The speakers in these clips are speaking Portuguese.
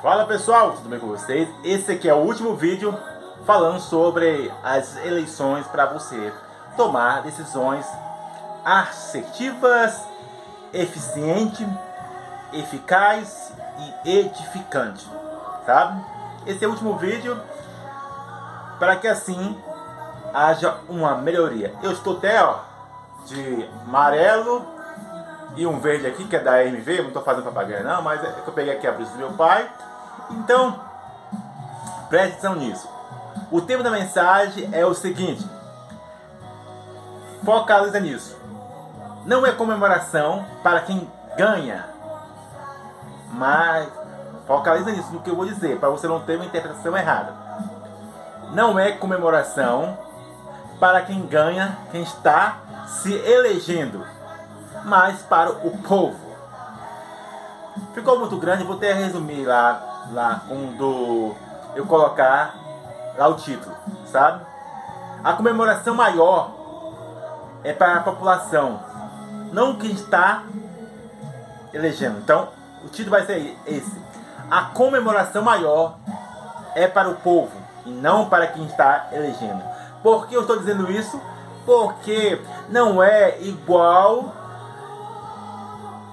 Fala pessoal, tudo bem com vocês? Esse aqui é o último vídeo falando sobre as eleições para você tomar decisões assertivas, eficientes, eficazes e edificantes, sabe? Esse é o último vídeo para que assim haja uma melhoria. Eu estou até ó, de amarelo e um verde aqui que é da MV, não estou fazendo propaganda não, mas é que eu peguei aqui a brisa do meu pai então, preste atenção nisso. O tema da mensagem é o seguinte: focaliza nisso. Não é comemoração para quem ganha, mas focaliza nisso no que eu vou dizer, para você não ter uma interpretação errada. Não é comemoração para quem ganha, quem está se elegendo, mas para o povo. Ficou muito grande, vou até resumir lá lá quando eu colocar lá o título, sabe? A comemoração maior é para a população, não quem está elegendo. Então, o título vai ser esse. A comemoração maior é para o povo e não para quem está elegendo. Por que eu estou dizendo isso? Porque não é igual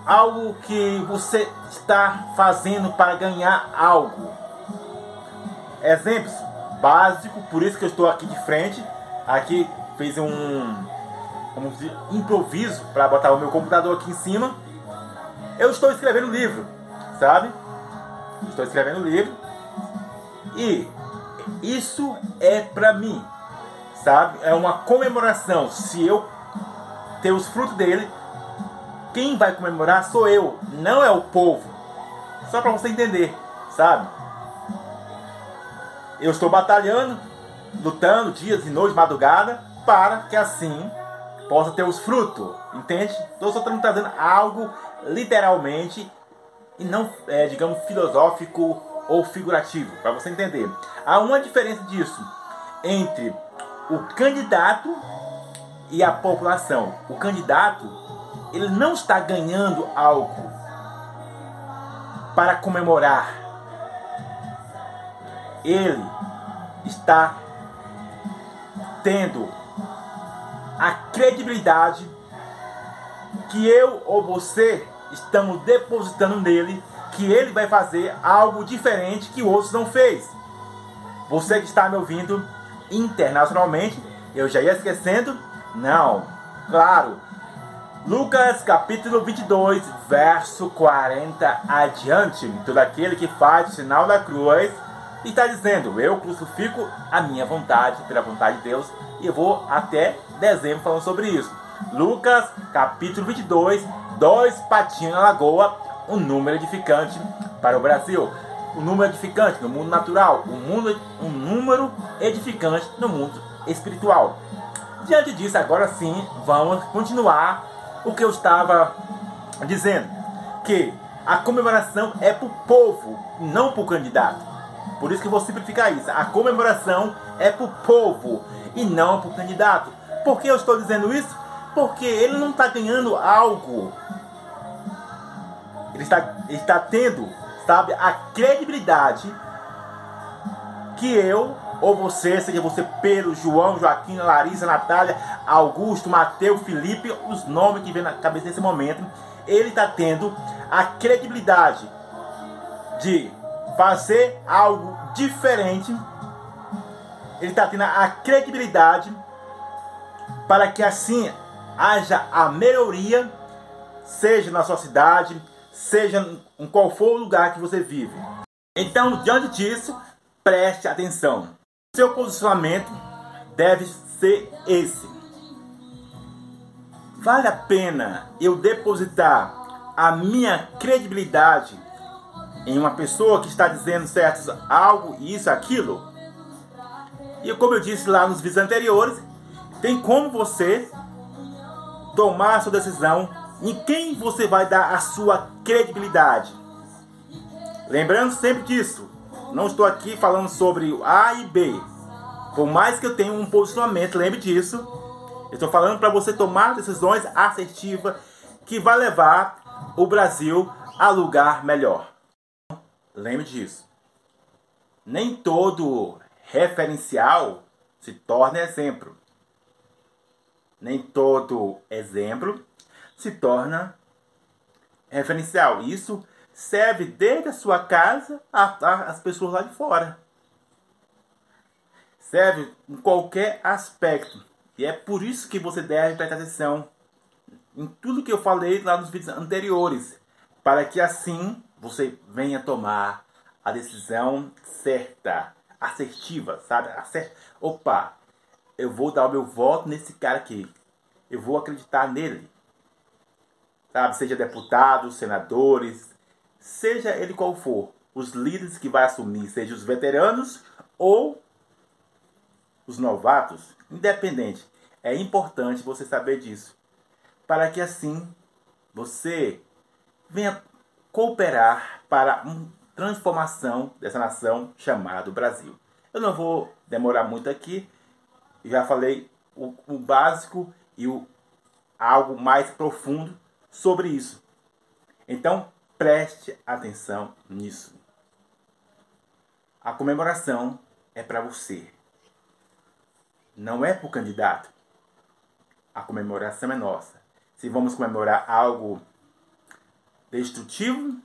algo que você está fazendo para ganhar algo. Exemplos básicos, por isso que eu estou aqui de frente. Aqui fiz um como dizer, improviso para botar o meu computador aqui em cima. Eu estou escrevendo livro, sabe? Estou escrevendo livro e isso é para mim, sabe? É uma comemoração. Se eu ter os frutos dele, quem vai comemorar sou eu, não é o povo. Só para você entender, sabe? Eu estou batalhando, lutando dias e noites, madrugada, para que assim possa ter os frutos, entende? Eu só estou trazendo algo literalmente e não, é, digamos, filosófico ou figurativo, para você entender. Há uma diferença disso entre o candidato e a população. O candidato ele não está ganhando algo para comemorar. Ele está tendo a credibilidade que eu ou você estamos depositando nele que ele vai fazer algo diferente que outros não fez. Você que está me ouvindo internacionalmente, eu já ia esquecendo? Não. Claro, Lucas capítulo 22, verso 40 adiante. Todo aquele que faz o sinal da cruz está dizendo: Eu crucifico a minha vontade pela vontade de Deus. E eu vou até dezembro falando sobre isso. Lucas capítulo 22, dois patinhos na lagoa, um número edificante para o Brasil. Um número edificante no mundo natural, um, mundo, um número edificante no mundo espiritual. Diante disso, agora sim, vamos continuar o que eu estava dizendo, que a comemoração é para o povo, não para o candidato. Por isso que eu vou simplificar isso. A comemoração é para o povo e não para o candidato. Por que eu estou dizendo isso? Porque ele não está ganhando algo. Ele está, ele está tendo, sabe, a credibilidade que eu ou você, seja você Pedro, João, Joaquim, Larissa, Natália, Augusto, Mateus, Felipe, os nomes que vem na cabeça nesse momento, ele está tendo a credibilidade de fazer algo diferente. Ele está tendo a credibilidade para que assim haja a melhoria, seja na sua cidade, seja em qual for o lugar que você vive. Então, diante disso, preste atenção. Seu posicionamento deve ser esse. Vale a pena eu depositar a minha credibilidade em uma pessoa que está dizendo certo algo, isso, aquilo? E como eu disse lá nos vídeos anteriores, tem como você tomar a sua decisão em quem você vai dar a sua credibilidade. Lembrando sempre disso, não estou aqui falando sobre A e B. Por mais que eu tenha um posicionamento, lembre disso. Eu estou falando para você tomar decisões assertivas que vai levar o Brasil a lugar melhor. lembre disso. Nem todo referencial se torna exemplo. Nem todo exemplo se torna referencial. Isso serve desde a sua casa às pessoas lá de fora. Serve em qualquer aspecto. E é por isso que você deve prestar atenção em tudo que eu falei lá nos vídeos anteriores. Para que assim você venha tomar a decisão certa, assertiva, sabe? Acert... Opa, eu vou dar o meu voto nesse cara aqui. Eu vou acreditar nele. Sabe? Seja deputados, senadores, seja ele qual for. Os líderes que vai assumir, seja os veteranos ou os novatos, independente. É importante você saber disso. Para que assim você venha cooperar para uma transformação dessa nação chamada Brasil. Eu não vou demorar muito aqui, já falei o, o básico e o algo mais profundo sobre isso. Então, preste atenção nisso. A comemoração é para você. Não é para o candidato. A comemoração é nossa. Se vamos comemorar algo destrutivo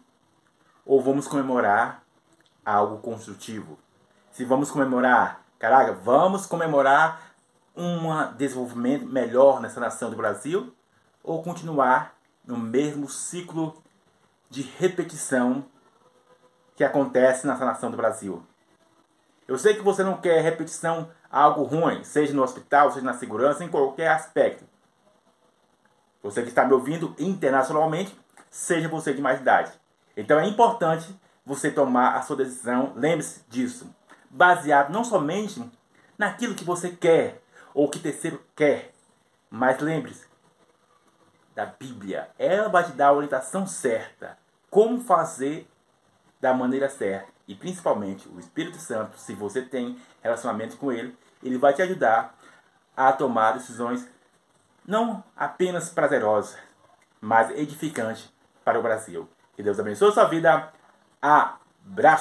ou vamos comemorar algo construtivo. Se vamos comemorar, caraca, vamos comemorar um desenvolvimento melhor nessa nação do Brasil ou continuar no mesmo ciclo de repetição que acontece nessa nação do Brasil. Eu sei que você não quer repetição algo ruim, seja no hospital, seja na segurança, em qualquer aspecto. Você que está me ouvindo internacionalmente, seja você de mais idade. Então é importante você tomar a sua decisão, lembre-se disso, baseado não somente naquilo que você quer, ou que terceiro quer. Mas lembre-se da Bíblia. Ela vai te dar a orientação certa. Como fazer da maneira certa. E principalmente o Espírito Santo, se você tem relacionamento com ele, ele vai te ajudar a tomar decisões não apenas prazerosas, mas edificantes para o Brasil. Que Deus abençoe a sua vida. Abraço!